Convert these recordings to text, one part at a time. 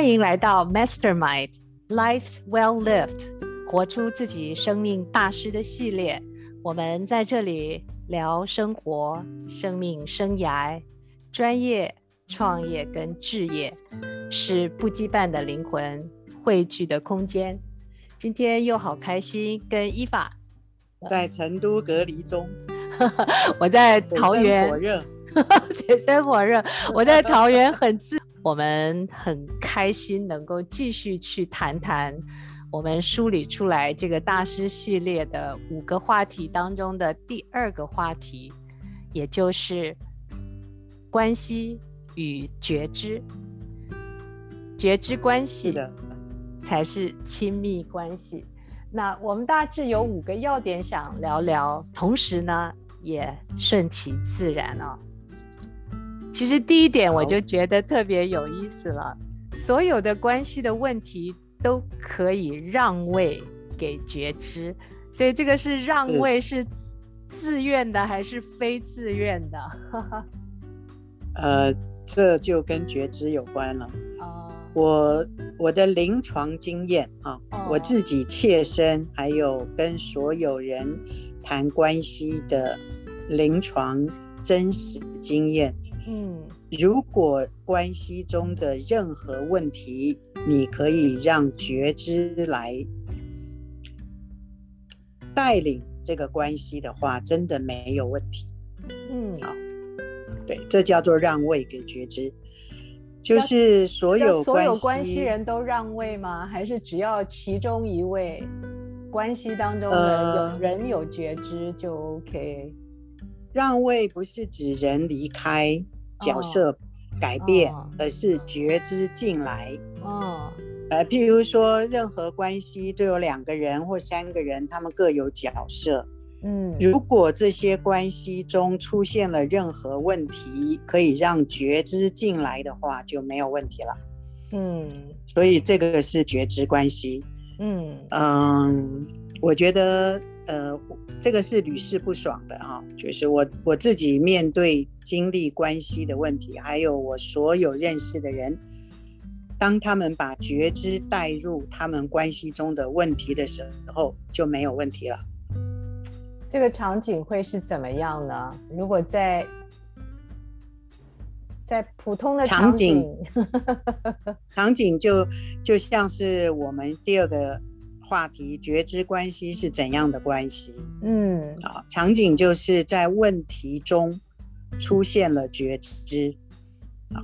欢迎来到 Mastermind Life's Well Lived，活出自己生命大师的系列。我们在这里聊生活、生命、生涯、专业、创业跟置业，是不羁绊的灵魂汇聚的空间。今天又好开心，跟伊法在成都隔离中，我在桃园，火热，水深火热，我在桃园很自。我们很开心能够继续去谈谈我们梳理出来这个大师系列的五个话题当中的第二个话题，也就是关系与觉知。觉知关系才是亲密关系。那我们大致有五个要点想聊聊，同时呢也顺其自然啊、哦。其实第一点我就觉得特别有意思了，所有的关系的问题都可以让位给觉知，所以这个是让位是自愿的还是非自愿的？呃，这就跟觉知有关了。哦，我我的临床经验啊，哦，我自己切身还有跟所有人谈关系的临床真实经验。嗯，如果关系中的任何问题，你可以让觉知来带领这个关系的话，真的没有问题。嗯，好，对，这叫做让位给觉知，就是所有所有关系人都让位吗？还是只要其中一位关系当中的有人有觉知就 OK？呃让位不是指人离开角色改变，哦、而是觉知进来。哦，呃，譬如说，任何关系都有两个人或三个人，他们各有角色。嗯，如果这些关系中出现了任何问题，可以让觉知进来的话，就没有问题了。嗯，所以这个是觉知关系。嗯嗯，我觉得。呃，这个是屡试不爽的哈，就是我我自己面对经历关系的问题，还有我所有认识的人，当他们把觉知带入他们关系中的问题的时候，就没有问题了。这个场景会是怎么样呢？如果在在普通的场景，场景，场景就就像是我们第二个。话题觉知关系是怎样的关系？嗯，啊，场景就是在问题中出现了觉知。啊，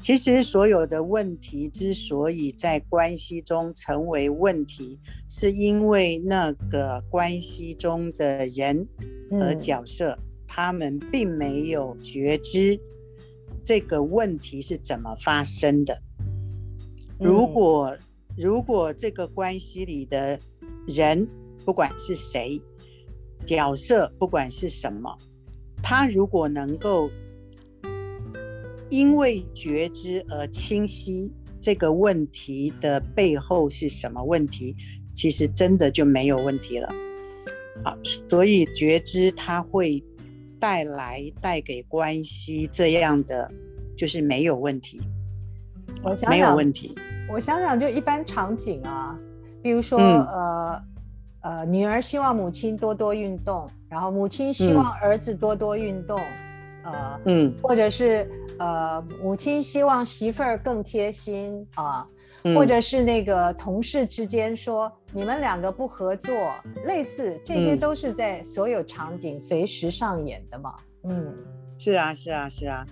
其实所有的问题之所以在关系中成为问题，是因为那个关系中的人和角色，嗯，他们并没有觉知这个问题是怎么发生的。如果，嗯如果这个关系里的人，不管是谁，角色不管是什么，他如果能够因为觉知而清晰这个问题的背后是什么问题，其实真的就没有问题了。好，所以觉知它会带来带给关系这样的，就是没有问题，我想想没有问题。我想想，就一般场景啊，比如说，嗯、呃，呃，女儿希望母亲多多运动，然后母亲希望儿子多多运动，嗯、呃，嗯，或者是呃，母亲希望媳妇儿更贴心啊，或者是那个同事之间说你们两个不合作，类似这些都是在所有场景随时上演的嘛，嗯，是啊，是啊，是啊，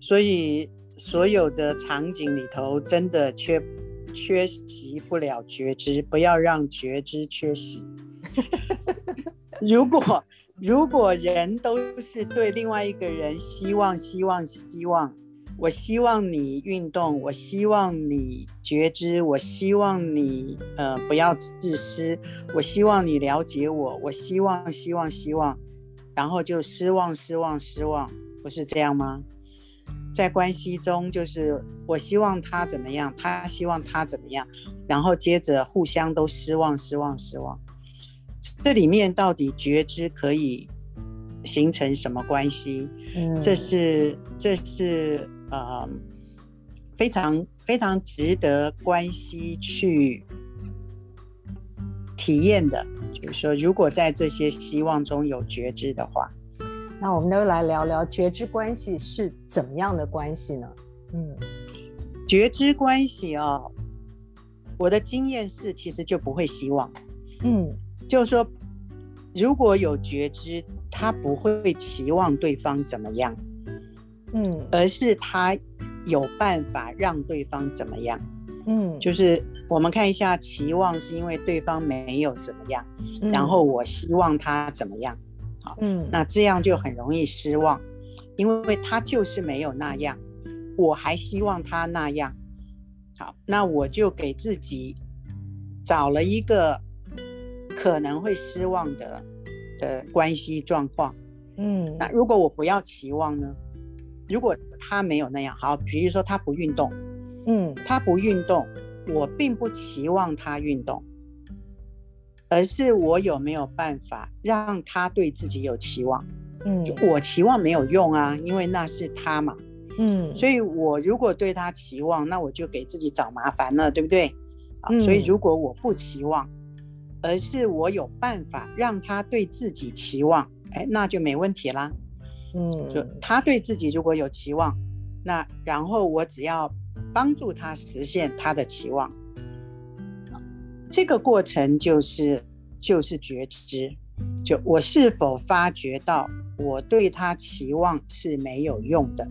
所以。所有的场景里头，真的缺缺席不了觉知，不要让觉知缺席。如果如果人都是对另外一个人希望希望希望，我希望你运动，我希望你觉知，我希望你呃不要自私，我希望你了解我，我希望希望希望，然后就失望失望失望，不是这样吗？在关系中，就是我希望他怎么样，他希望他怎么样，然后接着互相都失望、失望、失望。这里面到底觉知可以形成什么关系？嗯，这是这是呃非常非常值得关系去体验的，就是说，如果在这些希望中有觉知的话，那我们都来聊聊觉知关系是怎么样的关系呢？嗯，觉知关系哦，我的经验是，其实就不会希望，嗯，就是说，如果有觉知，他不会期望对方怎么样，嗯，而是他有办法让对方怎么样，嗯，就是我们看一下，期望是因为对方没有怎么样，嗯，然后我希望他怎么样。嗯，那这样就很容易失望，因为他就是没有那样，我还希望他那样。好，那我就给自己找了一个可能会失望的的关系状况。嗯，那如果我不要期望呢？如果他没有那样，好，比如说他不运动，嗯，他不运动，我并不期望他运动。而是我有没有办法让他对自己有期望？嗯，我期望没有用啊，因为那是他嘛。嗯，所以我如果对他期望，那我就给自己找麻烦了，对不对？啊，所以如果我不期望，而是我有办法让他对自己期望，哎，那就没问题啦。嗯，就他对自己如果有期望，那然后我只要帮助他实现他的期望。这个过程就是就是觉知，就我是否发觉到我对他期望是没有用的，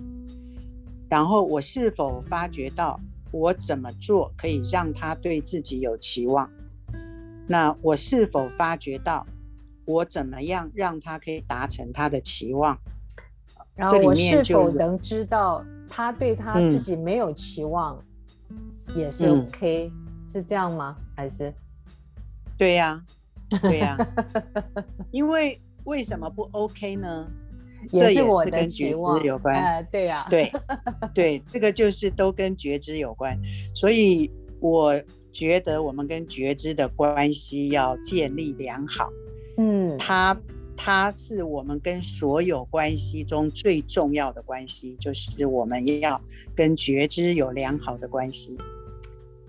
然后我是否发觉到我怎么做可以让他对自己有期望，那我是否发觉到我怎么样让他可以达成他的期望，然后我是否能知道他对他自己没有期望也是 OK。嗯是这样吗？还是？对呀，对呀。因为为什么不 OK 呢？也是我的这也是跟觉知有关。呃、对呀、啊，对对，这个就是都跟觉知有关。所以我觉得我们跟觉知的关系要建立良好。嗯，它它是我们跟所有关系中最重要的关系，就是我们要跟觉知有良好的关系。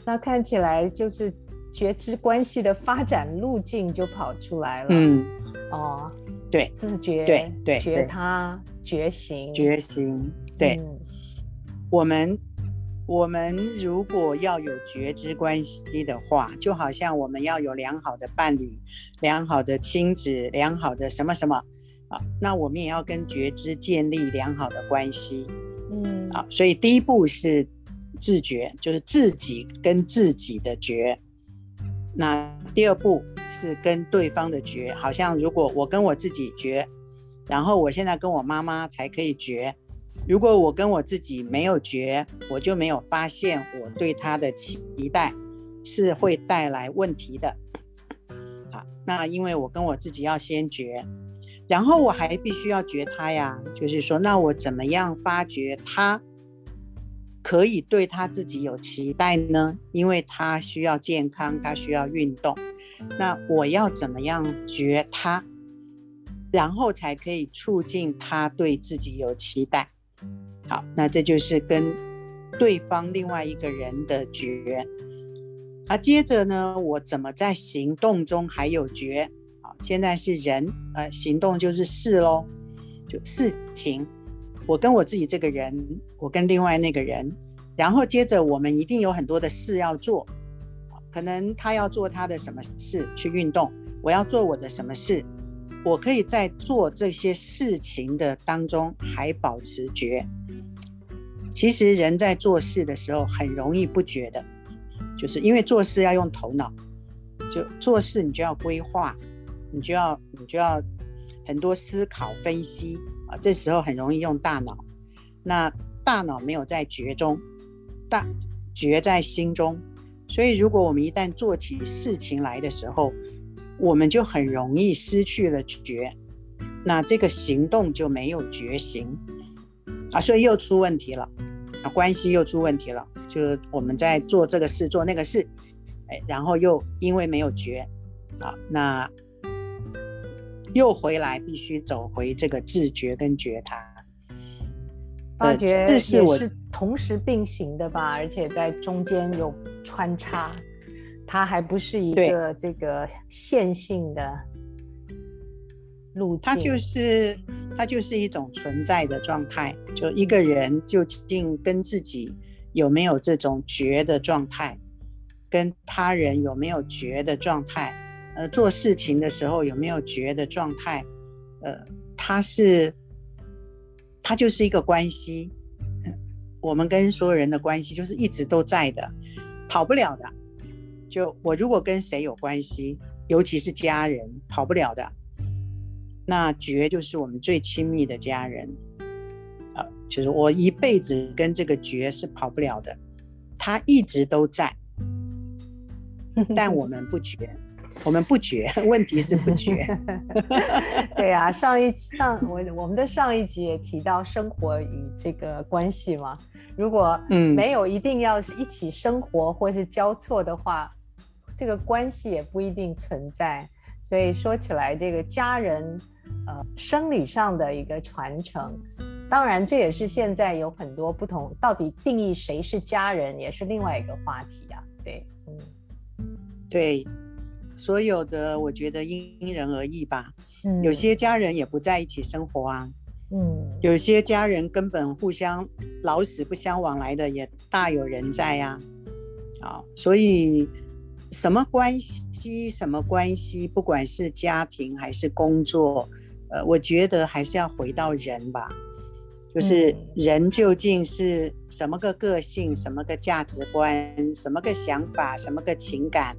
那看起来就是觉知关系的发展路径就跑出来了。嗯，哦，对，自觉，对对，觉他，觉醒，觉醒，对。嗯、我们我们如果要有觉知关系的话，就好像我们要有良好的伴侣、良好的亲子、良好的什么什么啊，那我们也要跟觉知建立良好的关系。嗯，啊，所以第一步是。自觉就是自己跟自己的觉，那第二步是跟对方的觉，好像如果我跟我自己觉，然后我现在跟我妈妈才可以觉，如果我跟我自己没有觉，我就没有发现我对他的期待是会带来问题的。好，那因为我跟我自己要先觉，然后我还必须要觉他呀，就是说，那我怎么样发觉他？可以对他自己有期待呢？因为他需要健康，他需要运动。那我要怎么样觉他，然后才可以促进他对自己有期待？好，那这就是跟对方另外一个人的觉。啊，接着呢，我怎么在行动中还有觉？好，现在是人，呃，行动就是事喽，就事情。我跟我自己这个人，我跟另外那个人，然后接着我们一定有很多的事要做，可能他要做他的什么事去运动，我要做我的什么事，我可以在做这些事情的当中还保持觉。其实人在做事的时候很容易不觉的，就是因为做事要用头脑，就做事你就要规划，你就要你就要很多思考分析。啊，这时候很容易用大脑，那大脑没有在觉中，大觉在心中，所以如果我们一旦做起事情来的时候，我们就很容易失去了觉，那这个行动就没有觉行，啊，所以又出问题了，啊，关系又出问题了，就是我们在做这个事做那个事，哎，然后又因为没有觉，啊，那。又回来，必须走回这个自觉跟觉他。发觉也是同时并行的吧，而且在中间有穿插，它还不是一个这个线性的路径。它就是它就是一种存在的状态，就一个人究竟跟自己有没有这种觉的状态，跟他人有没有觉的状态，呃，做事情的时候有没有觉的状态，呃，它是。它就是一个关系，我们跟所有人的关系就是一直都在的，跑不了的。就我如果跟谁有关系，尤其是家人，跑不了的。那觉就是我们最亲密的家人，啊，就是我一辈子跟这个觉是跑不了的，他一直都在，但我们不觉。我们不觉，问题是不觉。对啊，上一上我我们的上一集也提到生活与这个关系嘛。如果嗯没有一定要一起生活或是交错的话，嗯、这个关系也不一定存在。所以说起来，这个家人呃生理上的一个传承，当然这也是现在有很多不同，到底定义谁是家人也是另外一个话题啊。对，嗯，对。所有的我觉得因人而异吧，嗯，有些家人也不在一起生活啊，嗯，有些家人根本互相老死不相往来的也大有人在呀，啊，所以什么关系什么关系，不管是家庭还是工作，呃，我觉得还是要回到人吧，就是人究竟是什么个个性，什么个价值观，什么个想法，什么个情感，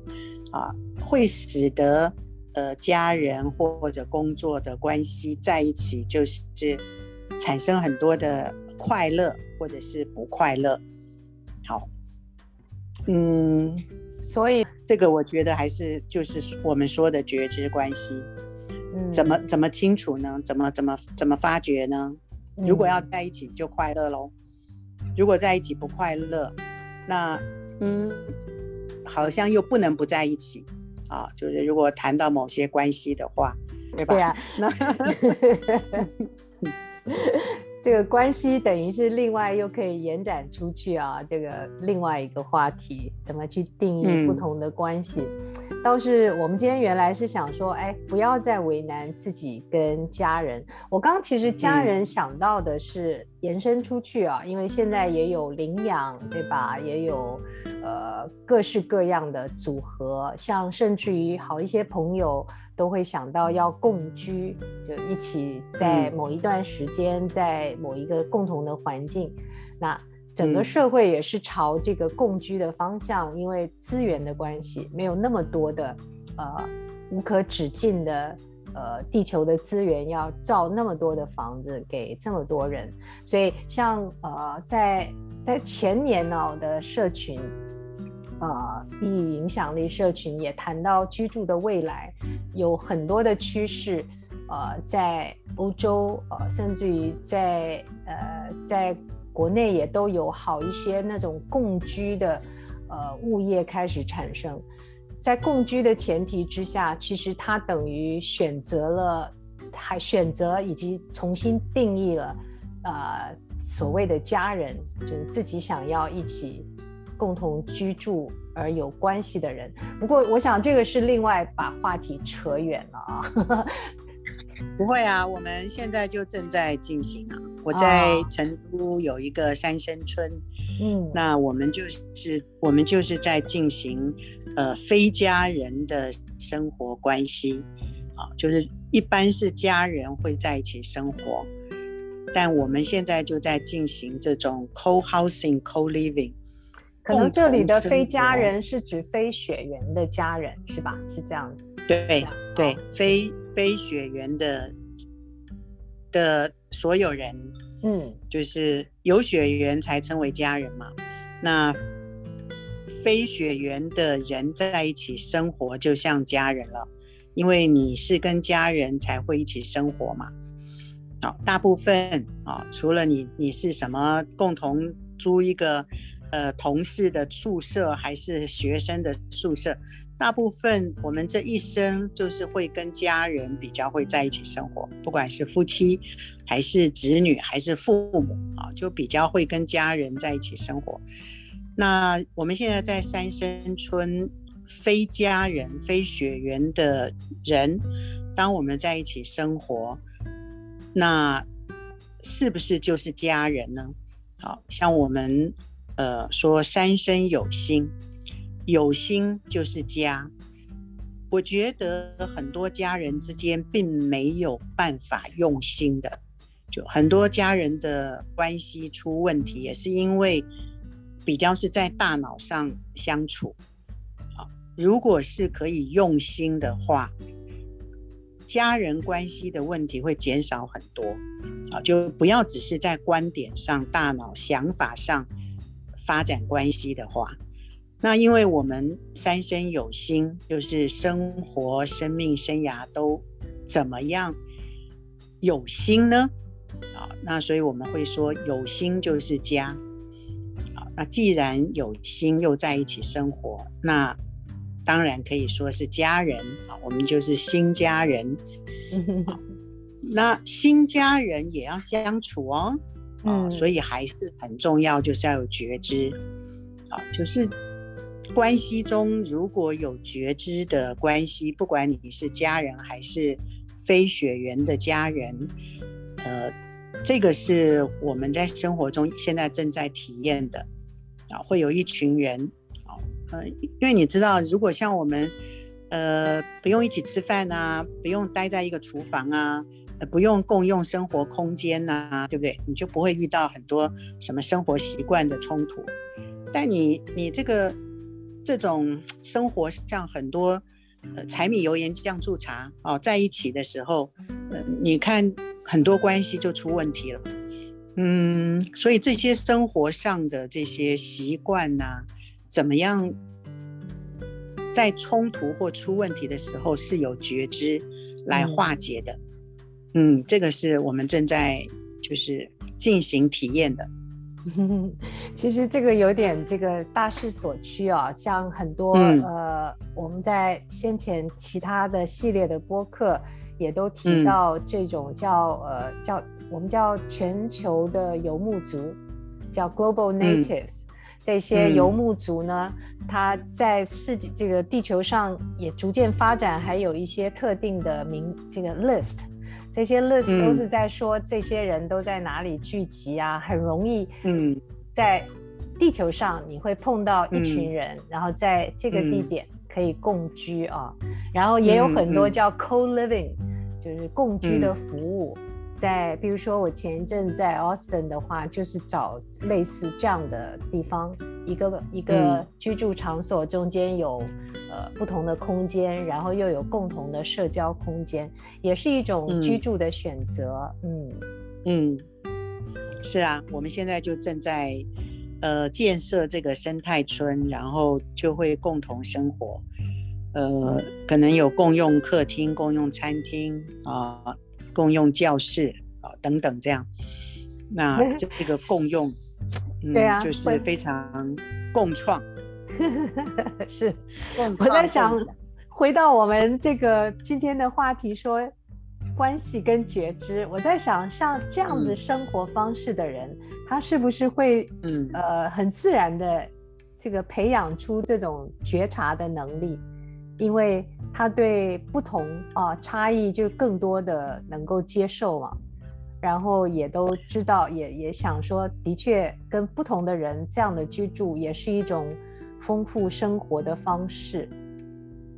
啊。会使得呃家人或者工作的关系在一起，就是产生很多的快乐或者是不快乐。好，嗯，所以这个我觉得还是就是我们说的觉知关系。嗯，怎么怎么清楚呢？怎么怎么怎么发觉呢？如果要在一起就快乐喽。如果在一起不快乐，那嗯，好像又不能不在一起。啊，就是如果谈到某些关系的话，对吧？对啊，那 这个关系等于是另外又可以延展出去啊，这个另外一个话题，怎么去定义不同的关系？嗯、倒是我们今天原来是想说，哎，不要再为难自己跟家人。我刚刚其实家人想到的是延伸出去啊，嗯、因为现在也有领养，对吧？也有呃各式各样的组合，像甚至于好一些朋友。都会想到要共居，就一起在某一段时间，在某一个共同的环境。那整个社会也是朝这个共居的方向，因为资源的关系，没有那么多的呃无可止境的呃地球的资源要造那么多的房子给这么多人，所以像呃在在前年呢的社群。呃，意义影响力社群也谈到居住的未来，有很多的趋势。呃，在欧洲，呃，甚至于在呃，在国内也都有好一些那种共居的呃物业开始产生。在共居的前提之下，其实它等于选择了，还选择以及重新定义了呃所谓的家人，就是自己想要一起。共同居住而有关系的人，不过我想这个是另外把话题扯远了啊。不会啊，我们现在就正在进行啊。我在成都有一个三生村，嗯，那我们就是我们就是在进行呃非家人的生活关系啊，就是一般是家人会在一起生活，但我们现在就在进行这种 co-housing、co-living。可能这里的非家人是指非血缘的家人，是吧？是这样子。对对，非非血缘的的所有人，嗯，就是有血缘才称为家人嘛。那非血缘的人在一起生活，就像家人了，因为你是跟家人才会一起生活嘛。好，大部分啊，除了你你是什么共同租一个。呃同事的宿舍，还是学生的宿舍，大部分我们这一生就是会跟家人比较会在一起生活，不管是夫妻，还是子女，还是父母啊，就比较会跟家人在一起生活。那我们现在在三生村，非家人、非血缘的人，当我们在一起生活，那是不是就是家人呢？好像我们呃说三生有心，有心就是家。我觉得很多家人之间并没有办法用心的，就很多家人的关系出问题，也是因为。比较是在大脑上相处，好，如果是可以用心的话，家人关系的问题会减少很多，啊，就不要只是在观点上、大脑想法上发展关系的话，那因为我们三生有心，就是生活、生命、生涯都怎么样有心呢？啊，那所以我们会说，有心就是家。那既然有心又在一起生活，那当然可以说是家人啊，我们就是新家人。那新家人也要相处哦，啊，所以还是很重要，就是要有觉知啊，就是关系中如果有觉知的关系，不管你是家人还是非血缘的家人，呃，这个是我们在生活中现在正在体验的。啊，会有一群人，啊，呃，因为你知道，如果像我们，呃，不用一起吃饭啊，不用待在一个厨房啊，不用共用生活空间呐，啊，对不对？你就不会遇到很多什么生活习惯的冲突。但你你这个这种生活上很多，呃，柴米油盐酱醋茶哦，在一起的时候，呃，你看很多关系就出问题了。嗯，所以这些生活上的这些习惯呢，怎么样在冲突或出问题的时候是有觉知来化解的？嗯，嗯，这个是我们正在就是进行体验的。其实这个有点这个大势所趋啊，像很多、嗯、呃，我们在先前其他的系列的播客也都提到这种叫、嗯、呃叫。我们叫全球的游牧族，叫 Global Natives。嗯、这些游牧族呢，它在世界这个地球上也逐渐发展，还有一些特定的名这个 list。这些 list 都是在说这些人都在哪里聚集啊，嗯、很容易。嗯，在地球上你会碰到一群人，嗯、然后在这个地点可以共居啊。嗯、然后也有很多叫 co-living，、嗯、就是共居的服务。嗯在，比如说我前一阵在 Austin 的话，就是找类似这样的地方，一个一个居住场所中间有、嗯、呃不同的空间，然后又有共同的社交空间，也是一种居住的选择。嗯嗯，是啊，我们现在就正在呃建设这个生态村，然后就会共同生活，呃，可能有共用客厅、共用餐厅啊。呃共用教室啊，等等，这样，那 这个共用，对啊，就是非常共创，是。我在想，回到我们这个今天的话题，说关系跟觉知，我在想，像这样子生活方式的人，他是不是会，嗯，呃，很自然的这个培养出这种觉察的能力？因为他对不同啊差异就更多的能够接受嘛，然后也都知道，也也想说，的确跟不同的人这样的居住也是一种丰富生活的方式。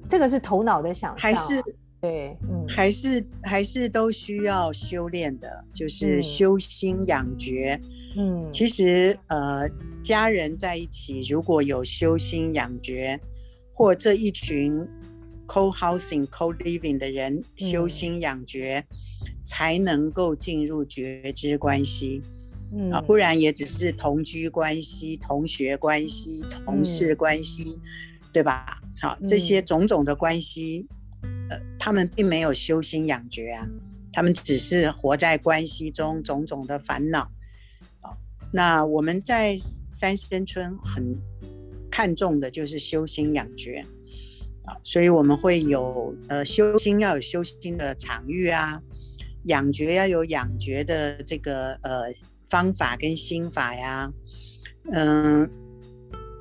这个是头脑的想象，还是对，嗯，还是还是都需要修炼的，就是修心养觉。嗯，其实呃，家人在一起如果有修心养觉。或这一群 co-housing、co-living 的人修心养觉，嗯、才能够进入觉知关系。嗯、啊，不然也只是同居关系、同学关系、同事关系，嗯、对吧？好，这些种种的关系，嗯、呃，他们并没有修心养觉啊，他们只是活在关系中种种的烦恼。那我们在三生村很看重的就是修心养觉啊，所以我们会有呃修心要有修心的场域啊，养觉要有养觉的这个呃方法跟心法呀，嗯、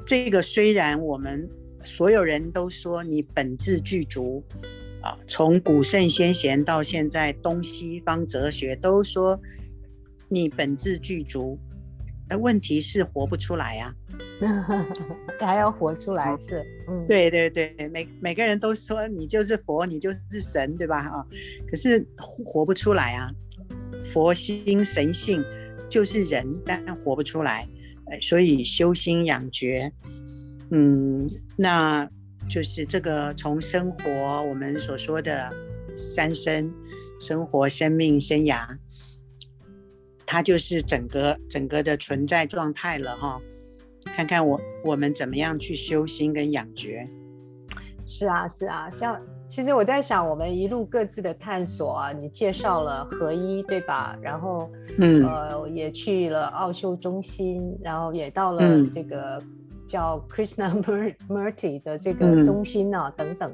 这个虽然我们所有人都说你本质具足啊，从古圣先贤到现在东西方哲学都说你本质具足。那问题是活不出来呀、啊，还要活出来是，嗯，对对对，每每个人都说你就是佛，你就是神，对吧？啊，可是活不出来啊，佛心神性就是人，但活不出来，所以修心养觉，嗯，那就是这个从生活我们所说的三生，生活、生命、生涯。它就是整个整个的存在状态了哈，看看我我们怎么样去修心跟养觉。是啊是啊，像其实我在想，我们一路各自的探索啊，你介绍了合一对吧？然后嗯呃也去了奥修中心，然后也到了这个叫 Krishnamurti 的这个中心啊、嗯、等等，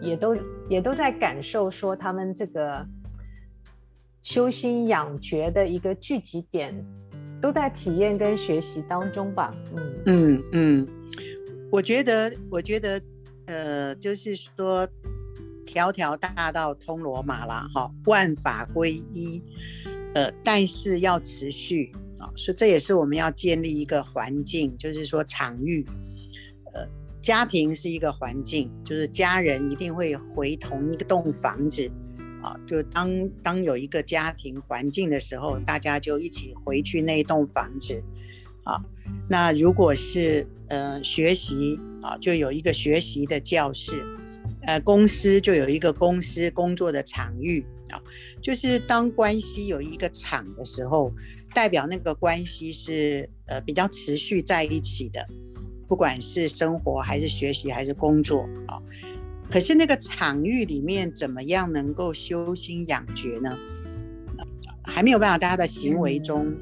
也都也都在感受说他们这个。修心养觉的一个聚集点，都在体验跟学习当中吧。嗯嗯嗯，我觉得，我觉得，呃，就是说，条条大道通罗马啦，哈，万法归一，呃，但是要持续啊，所以这也是我们要建立一个环境，就是说场域，呃，家庭是一个环境，就是家人一定会回同一个栋房子。就当当有一个家庭环境的时候，大家就一起回去那一栋房子，啊，那如果是呃学习啊，就有一个学习的教室，呃，公司就有一个公司工作的场域啊，就是当关系有一个场的时候，代表那个关系是呃比较持续在一起的，不管是生活还是学习还是工作啊。可是那个场域里面怎么样能够修心养觉呢？还没有办法大家的行为中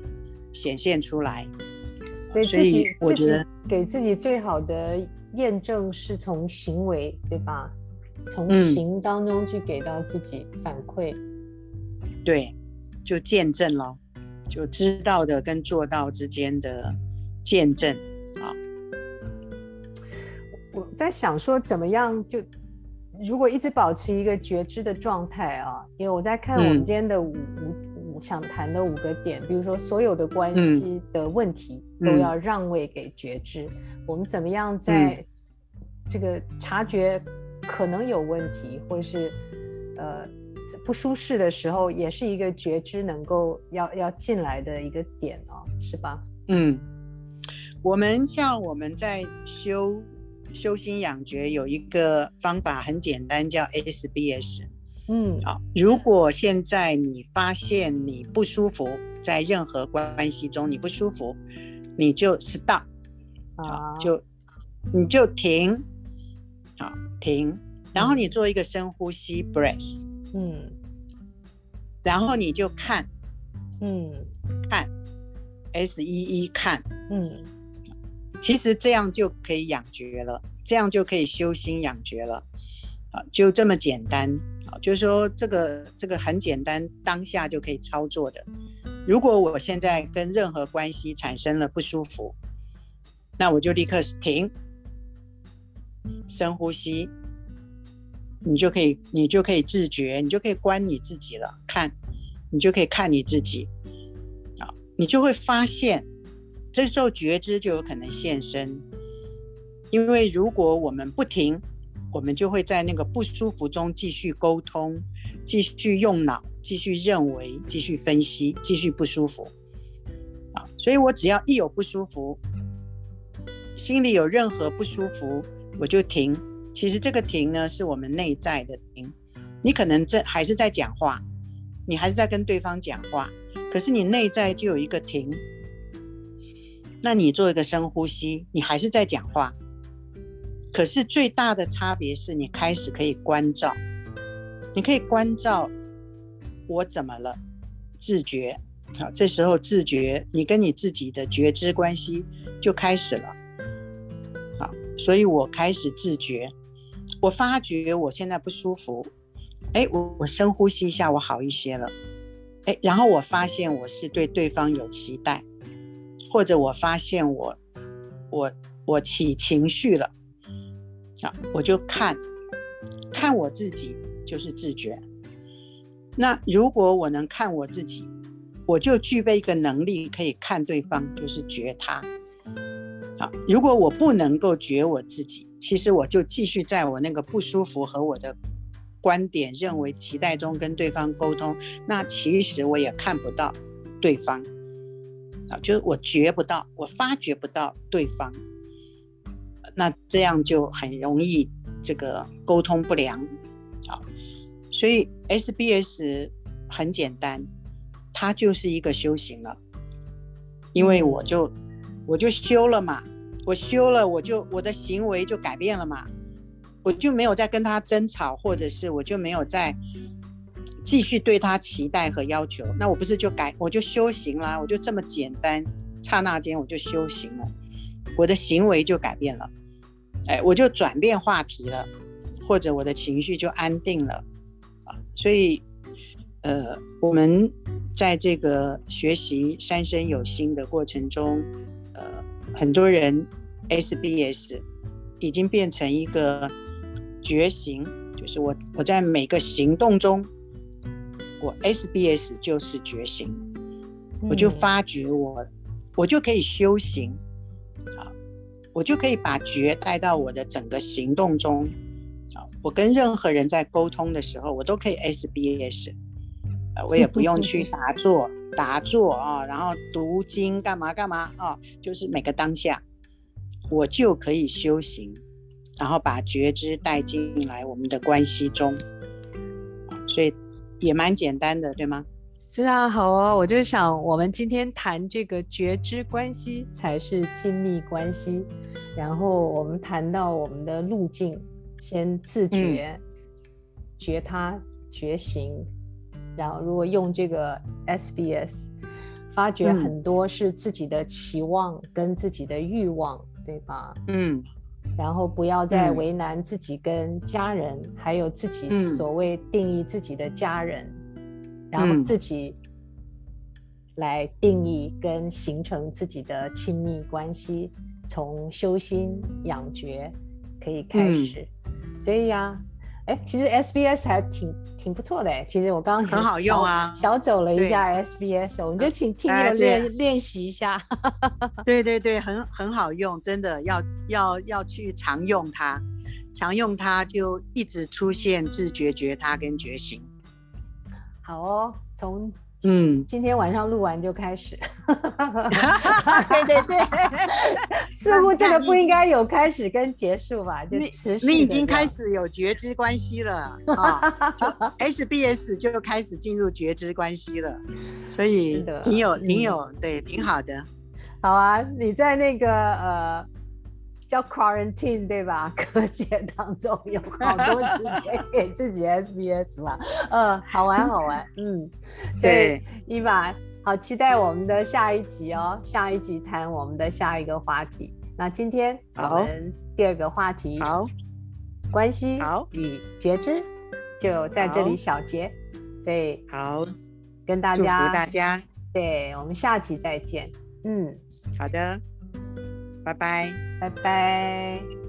显现出来。嗯、所以自己我觉得给自己最好的验证是从行为，对吧？从行当中去给到自己反馈。嗯、对，就见证了，就知道的跟做到之间的见证啊。我在想说，怎么样就。如果一直保持一个觉知的状态啊，因为我在看我们今天的五、嗯、五五想谈的五个点，比如说所有的关系的问题都要让位给觉知，嗯、我们怎么样在这个察觉可能有问题、嗯、或者是呃不舒适的时候，也是一个觉知能够要要进来的一个点啊，是吧？嗯，我们像我们在修。修心养觉有一个方法很简单，叫 SBS。嗯，好，如果现在你发现你不舒服，在任何关系中你不舒服，你就 stop，啊，就你就停，好，停，然后你做一个深呼吸 breath，嗯，然后你就看，嗯，看，S E E 看，嗯。其实这样就可以养觉了，这样就可以修心养觉了，啊，就这么简单啊，就是说这个这个很简单，当下就可以操作的。如果我现在跟任何关系产生了不舒服，那我就立刻停，深呼吸，你就可以你就可以自觉，你就可以观你自己了，看，你就可以看你自己，啊，你就会发现。这时候觉知就有可能现身，因为如果我们不停，我们就会在那个不舒服中继续沟通，继续用脑，继续认为，继续分析，继续不舒服。啊，所以我只要一有不舒服，心里有任何不舒服，我就停。其实这个停呢，是我们内在的停。你可能这还是在讲话，你还是在跟对方讲话，可是你内在就有一个停。那你做一个深呼吸，你还是在讲话，可是最大的差别是你开始可以关照，你可以关照我怎么了，自觉，好，这时候自觉，你跟你自己的觉知关系就开始了。好，所以我开始自觉，我发觉我现在不舒服，哎，我我深呼吸一下，我好一些了。哎，然后我发现我是对对方有期待，或者我发现我我我起情绪了，啊，我就看看我自己就是自觉。那如果我能看我自己，我就具备一个能力，可以看对方，就是觉他。好，如果我不能够觉我自己，其实我就继续在我那个不舒服和我的观点、认为、期待中跟对方沟通，那其实我也看不到对方。啊，就是我觉不到，我发觉不到对方，那这样就很容易这个沟通不良。啊，所以 SBS 很简单。它就是一个修行了，因为我就我就修了嘛，我修了，我就我的行为就改变了嘛，我就没有再跟他争吵，或者是我就没有再继续对他期待和要求，那我不是就改，我就修行啦，我就这么简单，刹那间我就修行了，我的行为就改变了，哎，我就转变话题了，或者我的情绪就安定了，啊，所以，呃，我们。在这个学习三生有幸的过程中，呃，很多人 SBS 已经变成一个觉醒，就是我我在每个行动中，我 SBS 就是觉醒，我就发觉我，我就可以修行，啊，我就可以把觉带到我的整个行动中，啊，我跟任何人在沟通的时候，我都可以 SBS。我也不用去 打坐，打坐啊，然后读经干嘛干嘛啊，就是每个当下，我就可以修行，然后把觉知带进来我们的关系中，所以也蛮简单的，对吗？是啊，好啊，我就想我们今天谈这个觉知关系才是亲密关系，然后我们谈到我们的路径，先自觉，嗯、觉他，觉醒。然后，如果用这个 SBS，发觉很多是自己的期望跟自己的欲望，嗯、对吧？嗯。然后不要再为难自己跟家人，嗯、还有自己所谓定义自己的家人，嗯、然后自己来定义跟形成自己的亲密关系，从修心养觉可以开始。嗯、所以呀、啊。哎，其实 SBS 还挺挺不错的哎。其实我刚刚很好用啊，小走了一下 SBS，我们就请听友练、呃、练习一下。对对对，很很好用，真的要要要去常用它，常用它就一直出现自觉觉他跟觉醒。好哦，从。嗯，今天晚上录完就开始。对对对，似乎这个不应该有开始跟结束吧？你你已经开始有觉知关系了啊，就 SBS 就开始进入觉知关系了，所以挺有挺有对，挺好的。好啊，你在那个呃。叫 quarantine 对吧？隔绝当中有好多时间给自己 SBS 嘛，嗯，好玩好玩，嗯，所以伊娃好期待我们的下一集哦，下一集谈我们的下一个话题。那今天我们第二个话题好，关系好。与觉知就在这里小结，所以好。跟大家祝福大家，对，我们下集再见，嗯，好的。拜拜，拜拜。